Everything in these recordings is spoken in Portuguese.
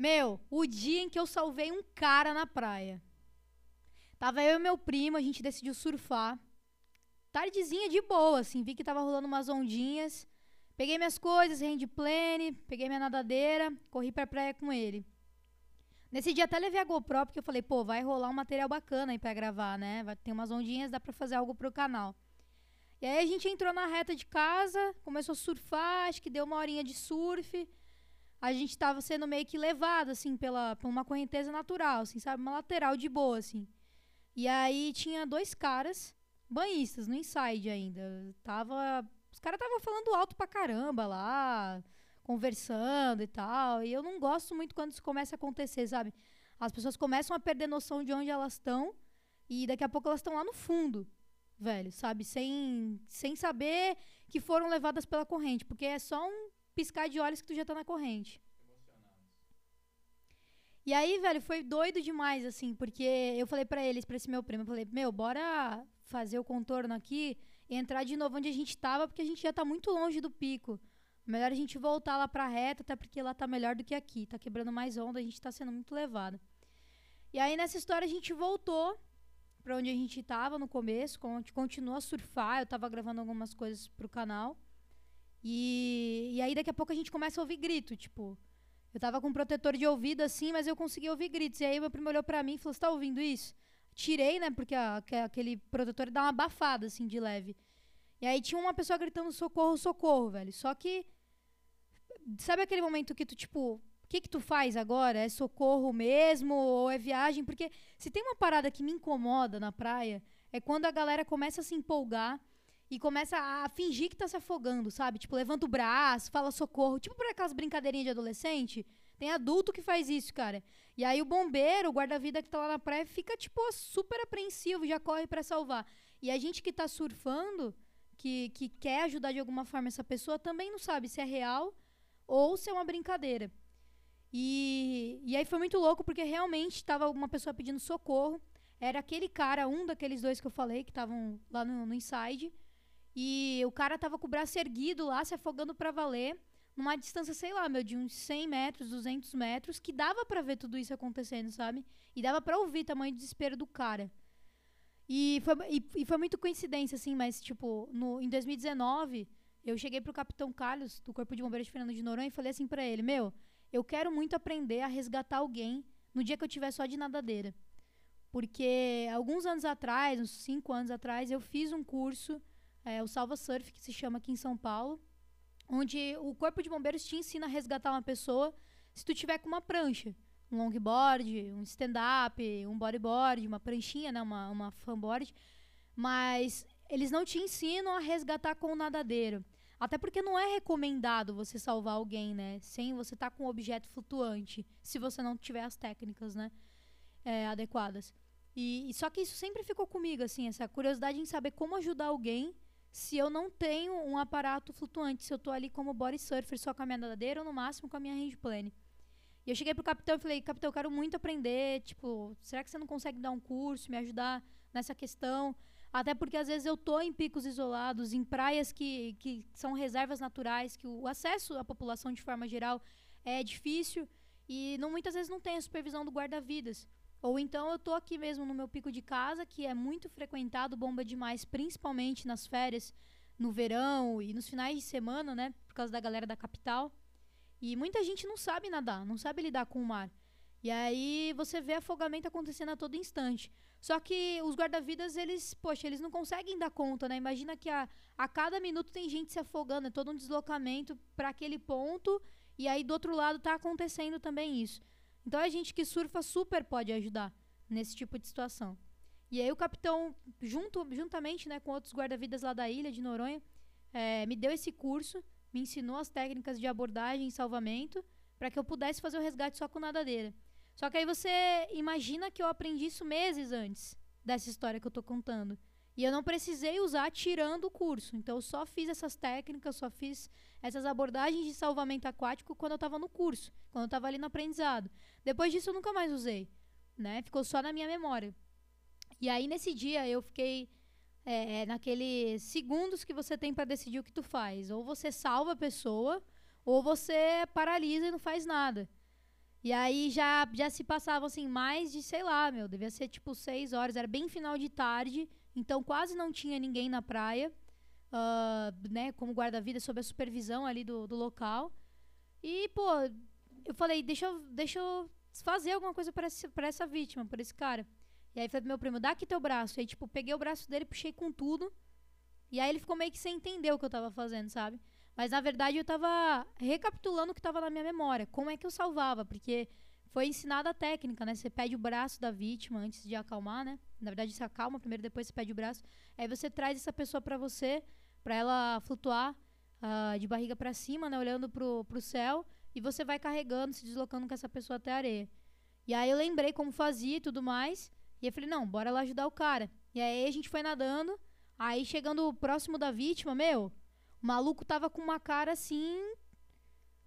Meu, o dia em que eu salvei um cara na praia. Tava eu e meu primo, a gente decidiu surfar. Tardezinha de boa, assim, vi que tava rolando umas ondinhas. Peguei minhas coisas, plane, peguei minha nadadeira, corri pra praia com ele. Nesse dia até levei a GoPro, porque eu falei, pô, vai rolar um material bacana aí pra gravar, né? Vai ter umas ondinhas, dá pra fazer algo pro canal. E aí a gente entrou na reta de casa, começou a surfar, acho que deu uma horinha de surf. A gente tava sendo meio que levado, assim, pela, por uma correnteza natural, assim, sabe? Uma lateral de boa, assim. E aí tinha dois caras, banhistas, no inside ainda. Tava. Os caras estavam falando alto pra caramba lá, conversando e tal. E eu não gosto muito quando isso começa a acontecer, sabe? As pessoas começam a perder noção de onde elas estão e daqui a pouco elas estão lá no fundo velho, sabe? Sem, sem saber que foram levadas pela corrente, porque é só um piscar de olhos que tu já tá na corrente. E aí, velho, foi doido demais, assim, porque eu falei para eles, pra esse meu primo, eu falei, meu, bora fazer o contorno aqui e entrar de novo onde a gente tava, porque a gente já tá muito longe do pico. Melhor a gente voltar lá pra reta, até porque lá tá melhor do que aqui. Tá quebrando mais onda, a gente tá sendo muito levado. E aí, nessa história, a gente voltou para onde a gente estava no começo, a gente continua a surfar, eu estava gravando algumas coisas pro canal. E, e aí daqui a pouco a gente começa a ouvir grito, tipo, eu tava com um protetor de ouvido assim, mas eu consegui ouvir gritos. E aí meu primo olhou para mim e falou: "Você tá ouvindo isso?" Tirei, né, porque aquele protetor dá uma abafada assim de leve. E aí tinha uma pessoa gritando socorro, socorro, velho. Só que sabe aquele momento que tu tipo, que, que tu faz agora? É socorro mesmo ou é viagem? Porque se tem uma parada que me incomoda na praia, é quando a galera começa a se empolgar e começa a fingir que tá se afogando, sabe? Tipo, levanta o braço, fala socorro. Tipo por aquelas brincadeirinhas de adolescente. Tem adulto que faz isso, cara. E aí o bombeiro, o guarda-vida que tá lá na praia, fica, tipo, super apreensivo, já corre para salvar. E a gente que tá surfando, que, que quer ajudar de alguma forma essa pessoa, também não sabe se é real ou se é uma brincadeira. E, e aí foi muito louco porque realmente estava uma pessoa pedindo socorro. Era aquele cara, um daqueles dois que eu falei, que estavam lá no, no inside. E o cara tava com o braço erguido lá, se afogando para valer, numa distância, sei lá, meu, de uns 100 metros, 200 metros, que dava para ver tudo isso acontecendo, sabe? E dava para ouvir o tamanho do desespero do cara. E foi, e, e, foi muito coincidência, assim, mas, tipo, no, em 2019, eu cheguei pro Capitão Carlos, do Corpo de Bombeiros de Fernando de Noronha, e falei assim para ele: Meu, eu quero muito aprender a resgatar alguém no dia que eu tiver só de nadadeira. Porque alguns anos atrás, uns cinco anos atrás, eu fiz um curso, é, o Salva Surf, que se chama aqui em São Paulo, onde o Corpo de Bombeiros te ensina a resgatar uma pessoa se tu tiver com uma prancha. Um longboard, um stand-up, um bodyboard, uma pranchinha, né, uma, uma fanboard. Mas eles não te ensinam a resgatar com o nadadeiro. Até porque não é recomendado você salvar alguém, né? Sem você estar tá com um objeto flutuante, se você não tiver as técnicas, né? É, adequadas. E, e, só que isso sempre ficou comigo, assim, essa curiosidade em saber como ajudar alguém se eu não tenho um aparato flutuante, se eu tô ali como body surfer só com a minha nadadeira ou no máximo com a minha hand plane. E eu cheguei pro capitão e falei, capitão, eu quero muito aprender, tipo, será que você não consegue dar um curso, me ajudar nessa questão? Até porque às vezes eu tô em picos isolados, em praias que, que são reservas naturais, que o acesso à população de forma geral é difícil e não, muitas vezes não tem a supervisão do guarda-vidas. Ou então eu tô aqui mesmo no meu pico de casa, que é muito frequentado, bomba demais, principalmente nas férias, no verão e nos finais de semana, né? Por causa da galera da capital. E muita gente não sabe nadar, não sabe lidar com o mar. E aí você vê afogamento acontecendo a todo instante. Só que os guarda-vidas, eles, poxa, eles não conseguem dar conta, né? Imagina que a, a cada minuto tem gente se afogando, é todo um deslocamento para aquele ponto, e aí do outro lado tá acontecendo também isso. Então a gente que surfa super pode ajudar nesse tipo de situação. E aí o capitão, junto, juntamente né, com outros guarda-vidas lá da ilha de Noronha, é, me deu esse curso, me ensinou as técnicas de abordagem e salvamento para que eu pudesse fazer o resgate só com nadadeira. Só que aí você imagina que eu aprendi isso meses antes dessa história que eu tô contando. E eu não precisei usar tirando o curso. Então eu só fiz essas técnicas, só fiz essas abordagens de salvamento aquático quando eu estava no curso, quando eu estava ali no aprendizado. Depois disso eu nunca mais usei, né? Ficou só na minha memória. E aí nesse dia eu fiquei é, naqueles segundos que você tem para decidir o que tu faz. Ou você salva a pessoa, ou você paralisa e não faz nada. E aí já, já se passavam, assim, mais de, sei lá, meu, devia ser tipo seis horas, era bem final de tarde, então quase não tinha ninguém na praia, uh, né, como guarda-vida, sob a supervisão ali do, do local. E, pô, eu falei, deixa eu, deixa eu fazer alguma coisa pra essa vítima, por esse cara. E aí falei pro meu primo, dá aqui teu braço. E aí, tipo, peguei o braço dele, puxei com tudo. E aí ele ficou meio que sem entender o que eu tava fazendo, sabe? Mas na verdade eu tava recapitulando o que tava na minha memória. Como é que eu salvava? Porque foi ensinada a técnica, né? Você pede o braço da vítima antes de acalmar, né? Na verdade, você acalma primeiro, depois você pede o braço. Aí você traz essa pessoa para você, para ela flutuar uh, de barriga para cima, né? Olhando pro, pro céu. E você vai carregando, se deslocando com essa pessoa até a areia. E aí eu lembrei como fazia e tudo mais. E eu falei, não, bora lá ajudar o cara. E aí a gente foi nadando. Aí chegando próximo da vítima, meu, o maluco tava com uma cara assim.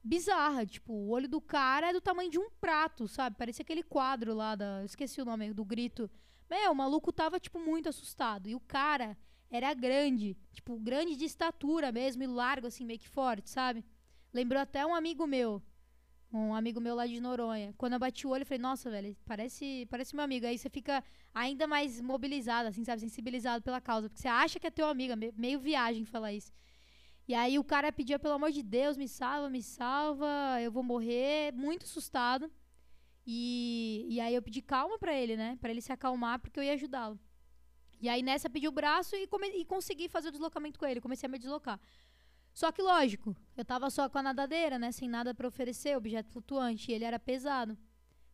Bizarra. Tipo, o olho do cara é do tamanho de um prato, sabe? Parecia aquele quadro lá da. Esqueci o nome do grito. Meu, o maluco tava, tipo, muito assustado. E o cara era grande. Tipo, grande de estatura mesmo e largo, assim, meio que forte, sabe? Lembrou até um amigo meu. Um amigo meu lá de Noronha. Quando eu bati o olho, eu falei, nossa, velho, parece, parece meu amigo. Aí você fica ainda mais mobilizado, assim, sabe? Sensibilizado pela causa. Porque você acha que é teu amigo. Meio viagem falar isso. E aí o cara pedia, pelo amor de Deus, me salva, me salva, eu vou morrer, muito assustado. E, e aí eu pedi calma para ele, né? Para ele se acalmar, porque eu ia ajudá-lo. E aí nessa pedi o braço e, come, e consegui fazer o deslocamento com ele, comecei a me deslocar. Só que lógico, eu tava só com a nadadeira, né? Sem nada para oferecer, objeto flutuante, e ele era pesado.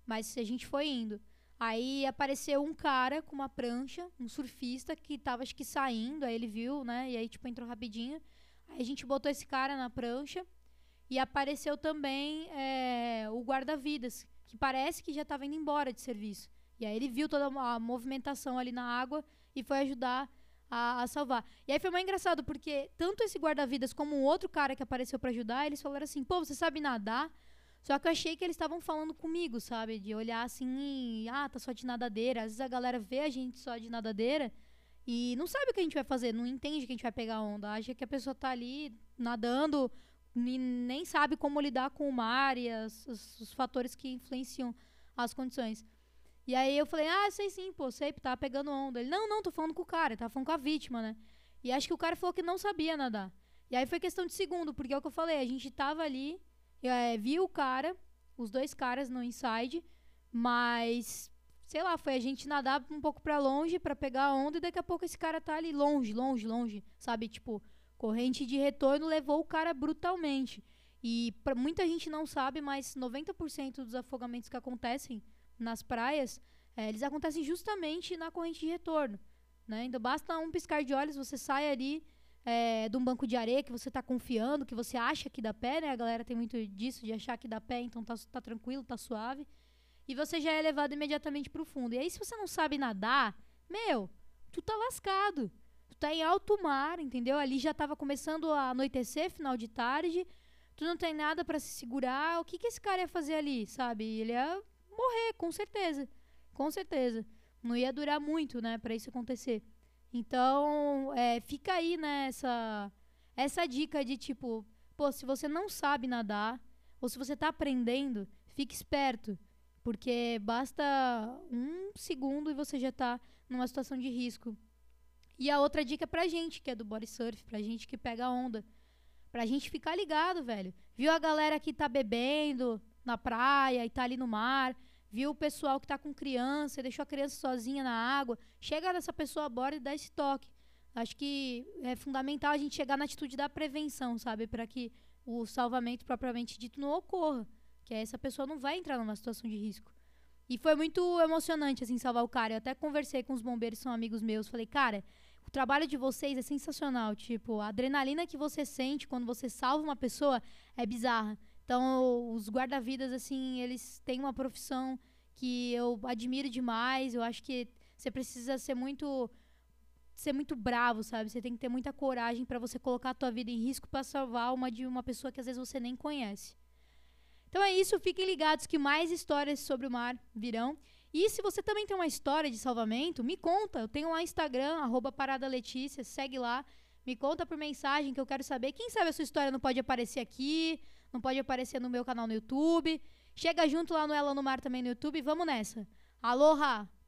Mas a gente foi indo. Aí apareceu um cara com uma prancha, um surfista, que tava acho que saindo, aí ele viu, né? E aí, tipo, entrou rapidinho. Aí a gente botou esse cara na prancha e apareceu também é, o guarda-vidas, que parece que já estava indo embora de serviço. E aí ele viu toda a movimentação ali na água e foi ajudar a, a salvar. E aí foi mais engraçado, porque tanto esse guarda-vidas como um outro cara que apareceu para ajudar, eles falaram assim: pô, você sabe nadar? Só que eu achei que eles estavam falando comigo, sabe? De olhar assim, ah, tá só de nadadeira. Às vezes a galera vê a gente só de nadadeira e não sabe o que a gente vai fazer, não entende que a gente vai pegar onda. Acha que a pessoa tá ali nadando e nem sabe como lidar com o mar e as, os, os fatores que influenciam as condições. E aí eu falei, ah, sei sim, pô, sei, tá pegando onda. Ele, não, não, tô falando com o cara, tá falando com a vítima, né? E acho que o cara falou que não sabia nadar. E aí foi questão de segundo, porque é o que eu falei, a gente tava ali, é, viu o cara, os dois caras no inside, mas sei lá, foi a gente nadar um pouco para longe para pegar a onda e daqui a pouco esse cara tá ali longe, longe, longe, sabe? Tipo, corrente de retorno levou o cara brutalmente. E pra, muita gente não sabe, mas 90% dos afogamentos que acontecem nas praias, é, eles acontecem justamente na corrente de retorno. Né? Então basta um piscar de olhos, você sai ali é, de um banco de areia que você está confiando, que você acha que dá pé, né? A galera tem muito disso, de achar que dá pé, então tá, tá tranquilo, tá suave e você já é levado imediatamente para o fundo. E aí, se você não sabe nadar, meu, tu tá lascado. Tu tá em alto mar, entendeu? Ali já tava começando a anoitecer, final de tarde. Tu não tem nada para se segurar. O que, que esse cara ia fazer ali, sabe? Ele ia morrer, com certeza. Com certeza. Não ia durar muito, né, para isso acontecer. Então, é, fica aí, né, essa, essa dica de tipo, pô, se você não sabe nadar, ou se você tá aprendendo, fique esperto. Porque basta um segundo e você já está numa situação de risco. E a outra dica é pra gente, que é do body surf, pra gente que pega onda. Pra gente ficar ligado, velho. Viu a galera que tá bebendo na praia e tá ali no mar. Viu o pessoal que tá com criança, deixou a criança sozinha na água. Chega nessa pessoa a bordo e dá esse toque. Acho que é fundamental a gente chegar na atitude da prevenção, sabe? para que o salvamento propriamente dito não ocorra que essa pessoa não vai entrar numa situação de risco. E foi muito emocionante, assim, salvar o cara. Eu até conversei com os bombeiros, são amigos meus. Falei, cara, o trabalho de vocês é sensacional. Tipo, a adrenalina que você sente quando você salva uma pessoa é bizarra. Então, os guarda-vidas, assim, eles têm uma profissão que eu admiro demais. Eu acho que você precisa ser muito ser muito bravo, sabe? Você tem que ter muita coragem para você colocar a tua vida em risco para salvar uma de uma pessoa que às vezes você nem conhece. Então é isso, fiquem ligados que mais histórias sobre o mar virão. E se você também tem uma história de salvamento, me conta. Eu tenho lá Instagram, arroba Parada Letícia, segue lá. Me conta por mensagem que eu quero saber. Quem sabe a sua história não pode aparecer aqui, não pode aparecer no meu canal no YouTube. Chega junto lá no Ela no Mar também no YouTube. Vamos nessa. Aloha!